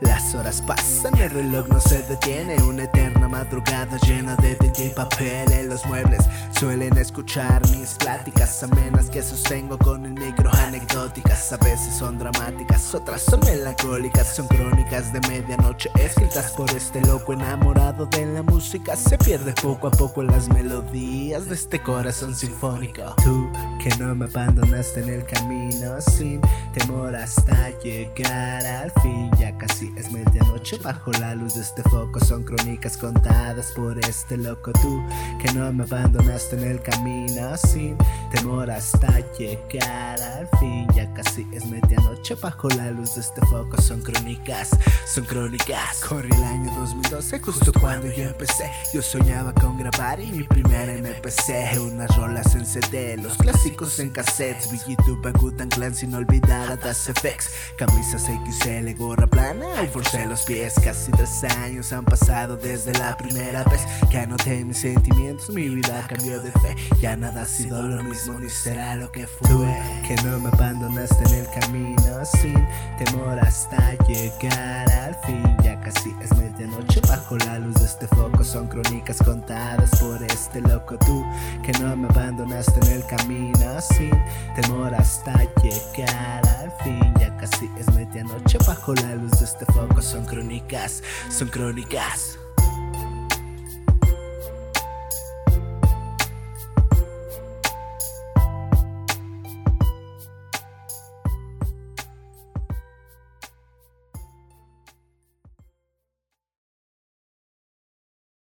Las horas pasan, el reloj no se detiene Una eterna madrugada llena de tinta y papel En los muebles suelen escuchar mis pláticas Amenas que sostengo con el micro Anecdóticas, a veces son dramáticas Otras son melancólicas, son crónicas de medianoche Escritas por este loco enamorado de la música. Se pierde poco a poco las melodías de este corazón sinfónico. Tú que no me abandonaste en el camino Sin temor hasta llegar al fin Ya casi es medianoche bajo la luz de este foco. Son crónicas contadas por este loco. Tú que no me abandonaste en el camino Sin temor hasta llegar al fin. Ya casi es medianoche bajo la luz de este foco Son crónicas, son crónicas. Corrí el año 2012 justo cuando yo empecé. Yo soñaba con grabar y mi primera MPC Unas rolas en CD, los clásicos en cassettes. Vi YouTube, Gutan Clan sin olvidar a Das FX Camisas XL, gorra plana y forcé los pies, casi tres años han pasado desde la primera vez. Que anoté mis sentimientos. Mi vida cambió de fe, ya nada ha sido lo mismo ni será lo que fue. Tú que no me abandonaste en el camino sin temor hasta llegar al fin. Ya casi es medianoche bajo la luz de este foco. Son crónicas contadas por este loco. Tú que no me abandonaste en el camino sin temor hasta llegar al fin. Ya casi es medianoche bajo la luz de este foco. Son crónicas, son crónicas.